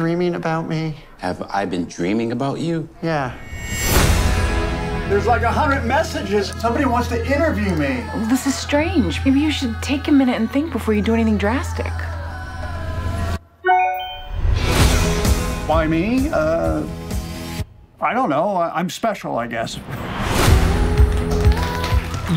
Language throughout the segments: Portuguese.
dreaming about me? Have I been dreaming about you? Yeah. There's like a hundred messages. Somebody wants to interview me. This is strange. Maybe you should take a minute and think before you do anything drastic. Why me? Uh, I don't know. I- I'm special, I guess.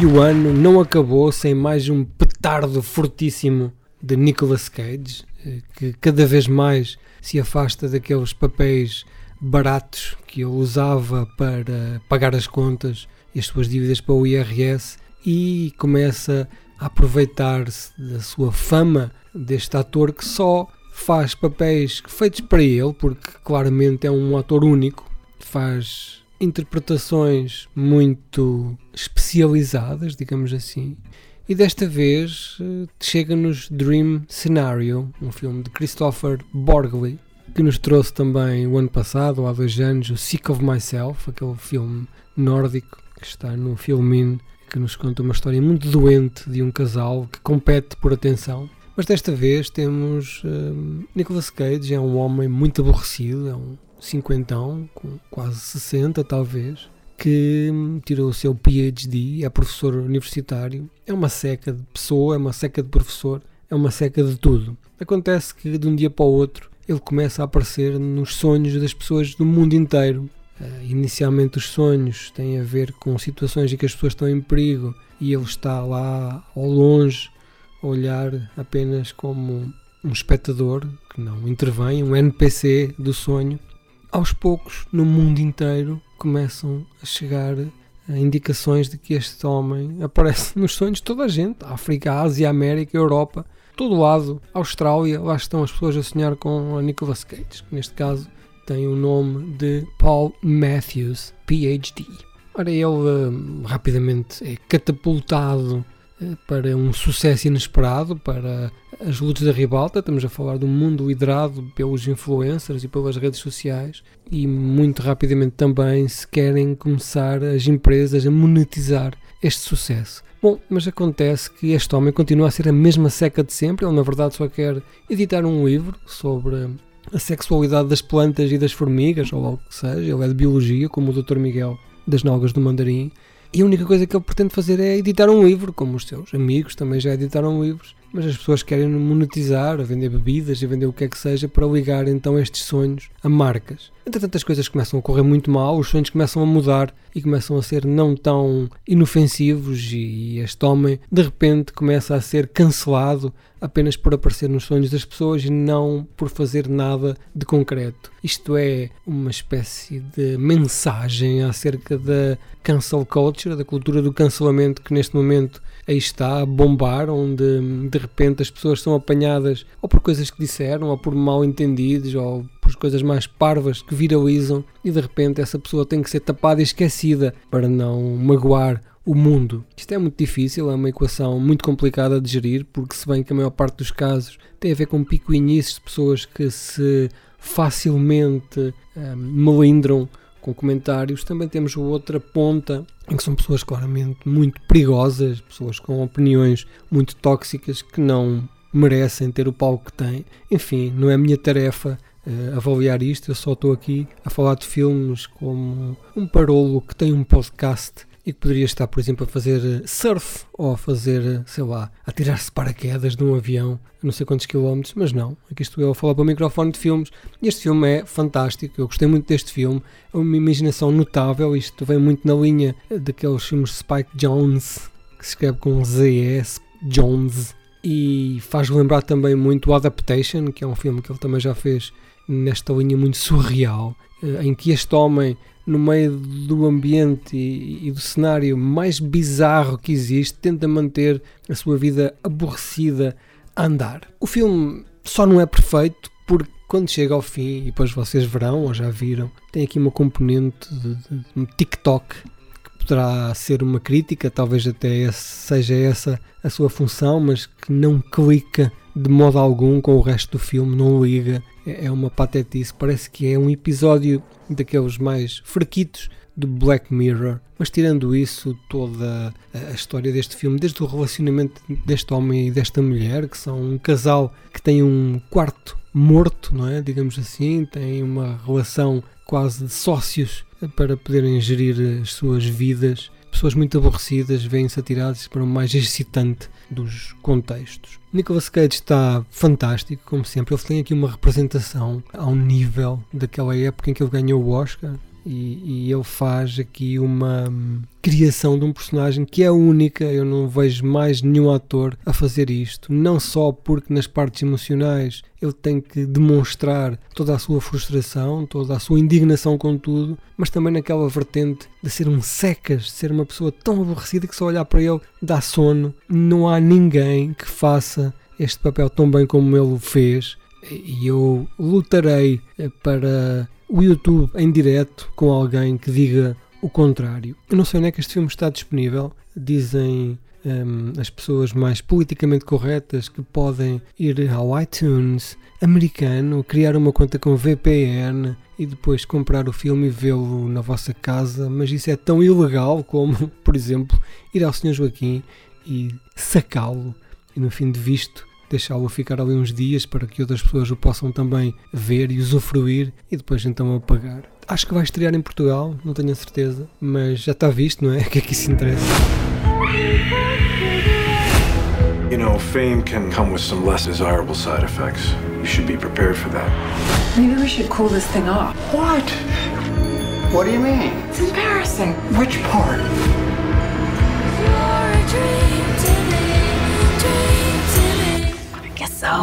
E o ano não acabou sem mais um petardo fortíssimo de Nicolas Cage, eh, que cada vez mais se afasta daqueles papéis baratos que ele usava para pagar as contas e as suas dívidas para o IRS e começa a aproveitar-se da sua fama deste ator que só faz papéis feitos para ele, porque claramente é um ator único, faz interpretações muito especializadas, digamos assim. E desta vez eh, chega-nos Dream Scenario, um filme de Christopher Borgley, que nos trouxe também o ano passado, ou há dois anos, o Sick of Myself, aquele filme nórdico que está no Filmin, que nos conta uma história muito doente de um casal que compete por atenção. Mas desta vez temos hum, Nicolas Cage, é um homem muito aborrecido, é um cinquentão, com quase 60 talvez, que hum, tirou o seu PhD, é professor universitário, é uma seca de pessoa, é uma seca de professor, é uma seca de tudo. Acontece que de um dia para o outro ele começa a aparecer nos sonhos das pessoas do mundo inteiro. Eh, inicialmente os sonhos têm a ver com situações em que as pessoas estão em perigo e ele está lá ao longe a olhar apenas como um espectador que não intervém, um NPC do sonho. Aos poucos, no mundo inteiro, começam a chegar eh, indicações de que este homem aparece nos sonhos de toda a gente: África, Ásia, América, Europa, todo lado, Austrália. Lá estão as pessoas a sonhar com a Nicolas Cage, que neste caso tem o nome de Paul Matthews, PhD. Ora, ele hum, rapidamente é catapultado eh, para um sucesso inesperado, para as lutas da ribalta. Estamos a falar de um mundo liderado pelos influencers e pelas redes sociais e muito rapidamente também se querem começar as empresas a monetizar este sucesso. Bom, mas acontece que este homem continua a ser a mesma seca de sempre. Ele, na verdade, só quer editar um livro sobre a sexualidade das plantas e das formigas, ou algo que seja. Ele é de biologia, como o Dr. Miguel das Nalgas do Mandarim. E a única coisa que ele pretende fazer é editar um livro, como os seus amigos também já editaram livros. Mas as pessoas querem monetizar, a vender bebidas, a vender o que é que seja, para ligar então estes sonhos a marcas. Entretanto, as coisas começam a correr muito mal, os sonhos começam a mudar e começam a ser não tão inofensivos. E este homem, de repente, começa a ser cancelado apenas por aparecer nos sonhos das pessoas e não por fazer nada de concreto. Isto é uma espécie de mensagem acerca da cancel culture, da cultura do cancelamento que neste momento aí está a bombar, onde de repente as pessoas são apanhadas ou por coisas que disseram, ou por mal entendidos, ou por coisas mais parvas que viralizam, e de repente essa pessoa tem que ser tapada e esquecida para não magoar o mundo. Isto é muito difícil, é uma equação muito complicada de gerir, porque se bem que a maior parte dos casos tem a ver com picuinices de pessoas que se facilmente hum, melindram com comentários, também temos outra ponta em que são pessoas claramente muito perigosas, pessoas com opiniões muito tóxicas que não merecem ter o palco que têm. Enfim, não é minha tarefa uh, avaliar isto, eu só estou aqui a falar de filmes como um parolo que tem um podcast e que poderia estar, por exemplo, a fazer surf ou a fazer, sei lá, a tirar-se paraquedas de um avião a não sei quantos quilómetros, mas não. Aqui estou eu a falar para o microfone de filmes este filme é fantástico. Eu gostei muito deste filme, é uma imaginação notável. Isto vem muito na linha daqueles filmes de Spike Jones, que se escreve com Z-S, Jones, e faz lembrar também muito o Adaptation, que é um filme que ele também já fez nesta linha muito surreal, em que este homem no meio do ambiente e, e, do cenário mais bizarro que existe, tenta manter a sua vida aborrecida a andar. O filme só não é perfeito porque quando chega ao fim, e depois vocês verão ou já viram, tem aqui uma componente de, de, de TikTok que poderá ser uma crítica, talvez até seja essa a sua função, mas que não clica de modo algum com o resto do filme, não liga. É uma patetice, parece que é um episódio daqueles mais fraquitos do Black Mirror. Mas tirando isso, toda a história deste filme, desde o relacionamento deste homem e desta mulher, que são um casal que tem um quarto morto, não é? Digamos assim, têm uma relação quase de sócios para poderem gerir as suas vidas. Pessoas muito aborrecidas vêm-se atiradas para o mais excitante dos contextos. Nicolas Cage está fantástico, como sempre. Ele tem aqui uma representação ao nível daquela época em que ele ganhou o Oscar. E, e, ele faz aqui uma criação de um personagem que é única. Eu não vejo mais nenhum ator a fazer isto. Não só porque nas partes emocionais ele tem que demonstrar toda a sua frustração, toda a sua indignação com tudo, mas também naquela vertente de ser um secas, de ser uma pessoa tão aborrecida que só olhar para ele dá sono. Não há ninguém que faça este papel tão bem como ele o fez. E eu lutarei para o YouTube em direto com alguém que diga o contrário. Eu não sei onde é que este filme está disponível. Dizem um, as pessoas mais politicamente corretas que podem ir ao iTunes americano, criar uma conta com VPN e depois comprar o filme e vê-lo na vossa casa. Mas isso é tão ilegal como, por exemplo, ir ao Sr. Joaquim e sacá-lo e no fim de visto deixá-lo ficar ali uns dias para que outras pessoas o possam também ver e usufruir e depois então apagar. Acho que vai estrear em Portugal, não tenho a certeza, mas já está visto, não é? O que é que isso interessa? You know, fame can come with some less desirable side effects. You should be prepared for that. Maybe we should cool this thing off. What? What do you mean? It's embarrassing. Which part?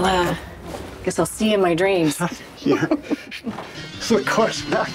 I'll, uh, guess I'll see you in my dreams. yeah. of course not.